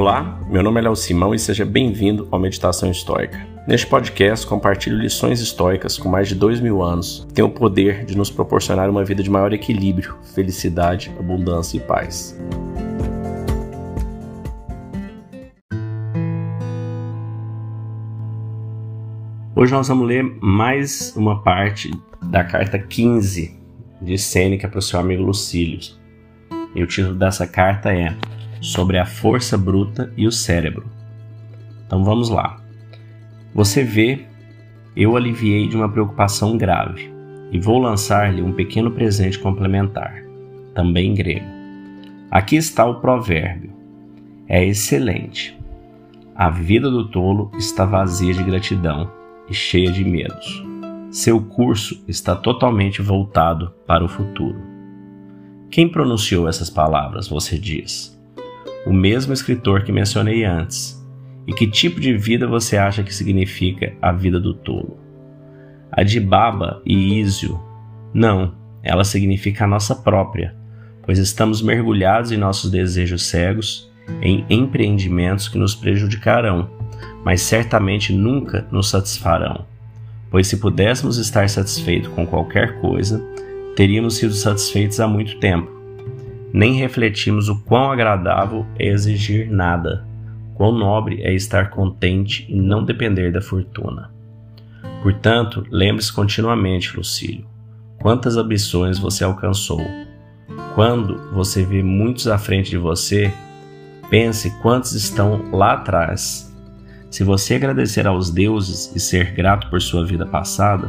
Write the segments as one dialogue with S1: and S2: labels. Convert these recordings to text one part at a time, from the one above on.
S1: Olá, meu nome é Léo Simão e seja bem-vindo ao Meditação Histórica. Neste podcast, compartilho lições históricas com mais de dois mil anos que têm o poder de nos proporcionar uma vida de maior equilíbrio, felicidade, abundância e paz. Hoje nós vamos ler mais uma parte da carta 15 de Sêneca para o seu amigo Lucílio. E o título dessa carta é Sobre a Força Bruta e o Cérebro. Então vamos lá. Você vê, eu aliviei de uma preocupação grave e vou lançar-lhe um pequeno presente complementar, também grego. Aqui está o provérbio. É excelente. A vida do tolo está vazia de gratidão e cheia de medos. Seu curso está totalmente voltado para o futuro. Quem pronunciou essas palavras, você diz? O mesmo escritor que mencionei antes. E que tipo de vida você acha que significa a vida do tolo? A de Baba e Ísio? Não, ela significa a nossa própria, pois estamos mergulhados em nossos desejos cegos, em empreendimentos que nos prejudicarão, mas certamente nunca nos satisfarão pois se pudéssemos estar satisfeitos com qualquer coisa, teríamos sido satisfeitos há muito tempo. Nem refletimos o quão agradável é exigir nada, quão nobre é estar contente e não depender da fortuna. Portanto, lembre-se continuamente, Lucílio, quantas ambições você alcançou. Quando você vê muitos à frente de você, pense quantos estão lá atrás se você agradecer aos deuses e ser grato por sua vida passada,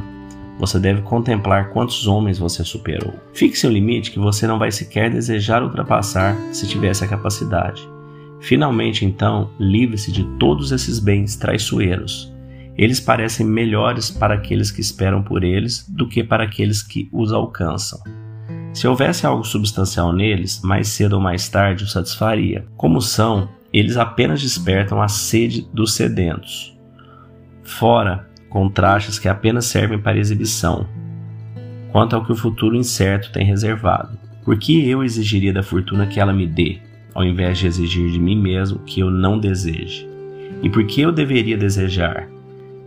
S1: você deve contemplar quantos homens você superou. Fixe um limite que você não vai sequer desejar ultrapassar se tivesse a capacidade. Finalmente, então, livre-se de todos esses bens traiçoeiros. Eles parecem melhores para aqueles que esperam por eles do que para aqueles que os alcançam. Se houvesse algo substancial neles, mais cedo ou mais tarde o satisfaria. Como são, eles apenas despertam a sede dos sedentos. Fora contrastes que apenas servem para exibição, quanto ao que o futuro incerto tem reservado. Por que eu exigiria da fortuna que ela me dê, ao invés de exigir de mim mesmo que eu não deseje? E por que eu deveria desejar?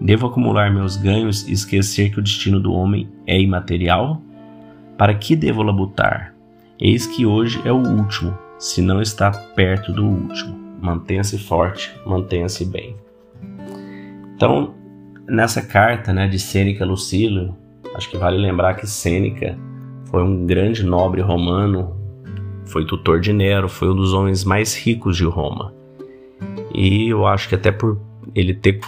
S1: Devo acumular meus ganhos e esquecer que o destino do homem é imaterial? Para que devo labutar? Eis que hoje é o último, se não está perto do último mantenha-se forte, mantenha-se bem. Então, nessa carta né, de Sêneca Lucílio, acho que vale lembrar que Sêneca foi um grande nobre romano, foi tutor de Nero, foi um dos homens mais ricos de Roma. E eu acho que até por ele ter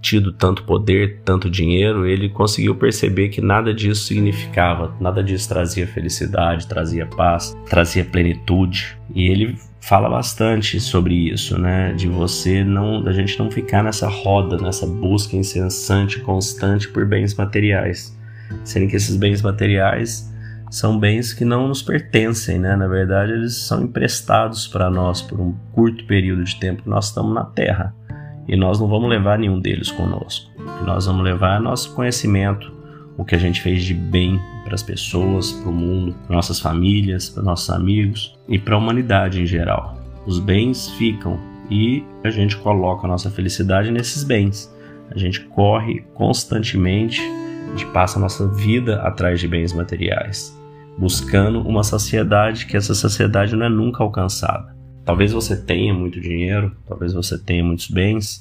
S1: tido tanto poder, tanto dinheiro, ele conseguiu perceber que nada disso significava, nada disso trazia felicidade, trazia paz, trazia plenitude. E ele fala bastante sobre isso, né? De você não, da gente não ficar nessa roda, nessa busca incessante, constante por bens materiais, sendo que esses bens materiais são bens que não nos pertencem, né? Na verdade, eles são emprestados para nós por um curto período de tempo que nós estamos na Terra e nós não vamos levar nenhum deles conosco. O que nós vamos levar é nosso conhecimento, o que a gente fez de bem para as pessoas, para o mundo, para nossas famílias, para nossos amigos e para a humanidade em geral. Os bens ficam e a gente coloca a nossa felicidade nesses bens. A gente corre constantemente, a gente passa a nossa vida atrás de bens materiais, buscando uma saciedade que essa saciedade não é nunca alcançada. Talvez você tenha muito dinheiro, talvez você tenha muitos bens,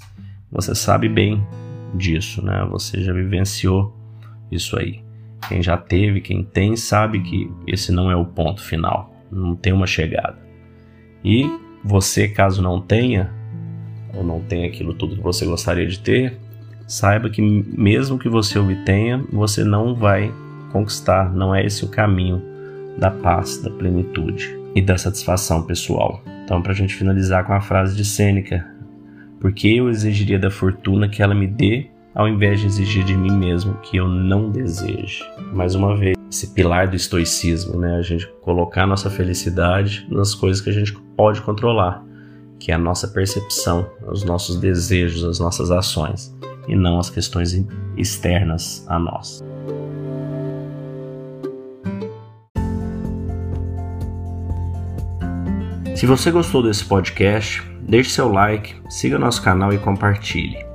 S1: você sabe bem disso, né? Você já vivenciou isso aí. Quem já teve, quem tem, sabe que esse não é o ponto final, não tem uma chegada. E você, caso não tenha, ou não tenha aquilo tudo que você gostaria de ter, saiba que mesmo que você obtenha, você não vai conquistar, não é esse o caminho da paz, da plenitude e da satisfação pessoal. Então, para a gente finalizar com a frase de Sêneca, porque eu exigiria da fortuna que ela me dê ao invés de exigir de mim mesmo que eu não deseje. Mais uma vez, esse pilar do estoicismo, né? A gente colocar nossa felicidade nas coisas que a gente pode controlar, que é a nossa percepção, os nossos desejos, as nossas ações, e não as questões externas a nós. Se você gostou desse podcast, deixe seu like, siga nosso canal e compartilhe.